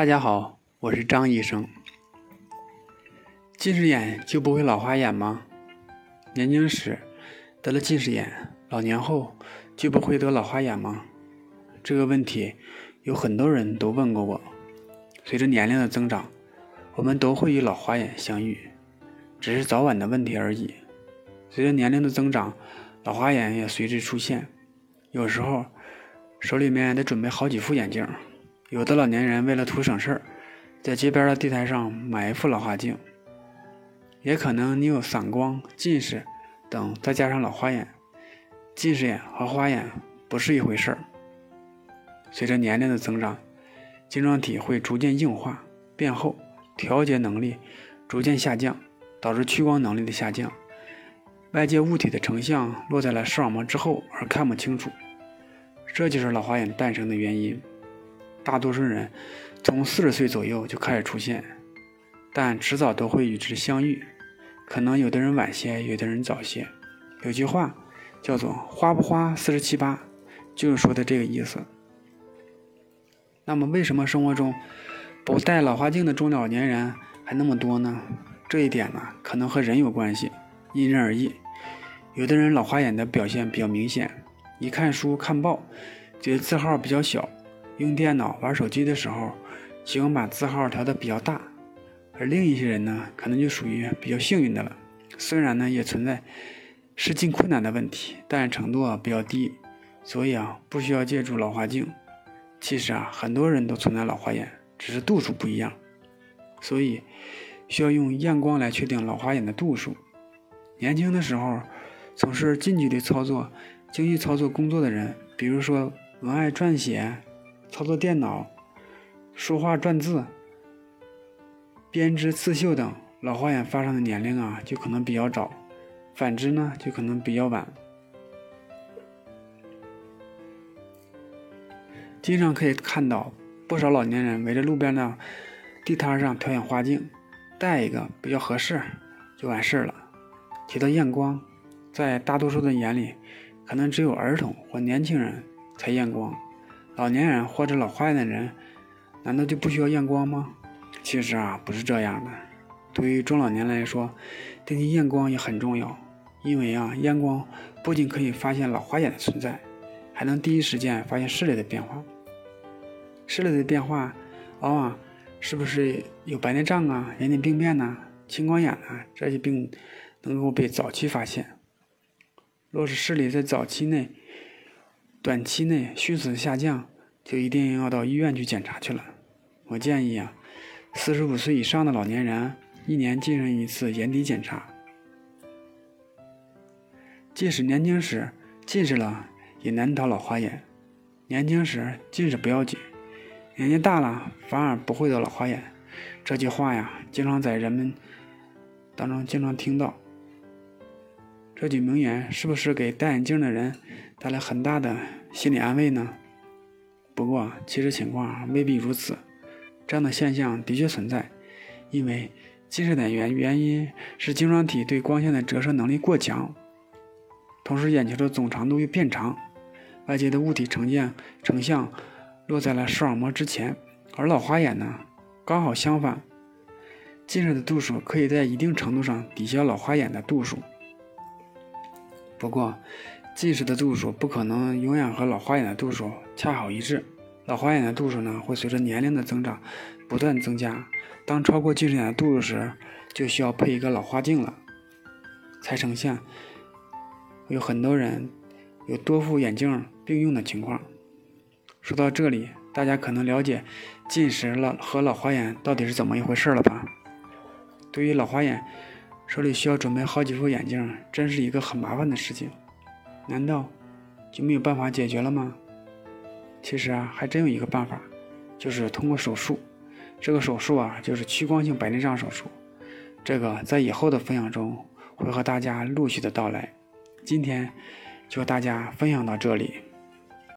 大家好，我是张医生。近视眼就不会老花眼吗？年轻时得了近视眼，老年后就不会得老花眼吗？这个问题有很多人都问过我。随着年龄的增长，我们都会与老花眼相遇，只是早晚的问题而已。随着年龄的增长，老花眼也随之出现。有时候手里面得准备好几副眼镜。有的老年人为了图省事儿，在街边的地摊上买一副老花镜。也可能你有散光、近视等，再加上老花眼。近视眼和花眼不是一回事儿。随着年龄的增长，晶状体会逐渐硬化、变厚，调节能力逐渐下降，导致屈光能力的下降。外界物体的成像落在了视网膜之后而看不清楚，这就是老花眼诞生的原因。大多数人从四十岁左右就开始出现，但迟早都会与之相遇。可能有的人晚些，有的人早些。有句话叫做“花不花四十七八”，就是说的这个意思。那么，为什么生活中不戴老花镜的中老年人还那么多呢？这一点呢，可能和人有关系，因人而异。有的人老花眼的表现比较明显，一看书、看报，觉得字号比较小。用电脑玩手机的时候，喜欢把字号调的比较大，而另一些人呢，可能就属于比较幸运的了。虽然呢也存在视近困难的问题，但程度啊比较低，所以啊不需要借助老花镜。其实啊很多人都存在老花眼，只是度数不一样，所以需要用验光来确定老花眼的度数。年轻的时候从事近距离操作、精细操作工作的人，比如说文案撰写。操作电脑、说话、篆字、编织、刺绣等，老花眼发生的年龄啊，就可能比较早；反之呢，就可能比较晚。经常可以看到不少老年人围着路边的地摊上挑选花镜，戴一个比较合适就完事了。提到验光，在大多数的眼里，可能只有儿童或年轻人才验光。老年人或者老花眼的人，难道就不需要验光吗？其实啊，不是这样的。对于中老年来说，定期验光也很重要，因为啊，验光不仅可以发现老花眼的存在，还能第一时间发现视力的变化。视力的变化，往往是不是有白内障啊、眼底病变呐、青光眼啊这些病，能够被早期发现。若是视力在早期内，短期内迅速下降，就一定要到医院去检查去了。我建议啊，四十五岁以上的老年人一年进行一次眼底检查。即使年轻时近视了，也难逃老花眼。年轻时近视不要紧，年纪大了反而不会得老花眼。这句话呀，经常在人们当中经常听到。这句名言是不是给戴眼镜的人带来很大的心理安慰呢？不过，其实情况未必如此。这样的现象的确存在，因为近视的原原因是晶状体对光线的折射能力过强，同时眼球的总长度又变长，外界的物体呈现成像落在了视网膜之前。而老花眼呢，刚好相反，近视的度数可以在一定程度上抵消老花眼的度数。不过，近视的度数不可能永远和老花眼的度数恰好一致。老花眼的度数呢，会随着年龄的增长不断增加。当超过近视眼的度数时，就需要配一个老花镜了，才呈现。有很多人有多副眼镜并用的情况。说到这里，大家可能了解近视了和老花眼到底是怎么一回事了吧？对于老花眼，手里需要准备好几副眼镜，真是一个很麻烦的事情。难道就没有办法解决了吗？其实啊，还真有一个办法，就是通过手术。这个手术啊，就是屈光性白内障手术。这个在以后的分享中会和大家陆续的到来。今天就和大家分享到这里。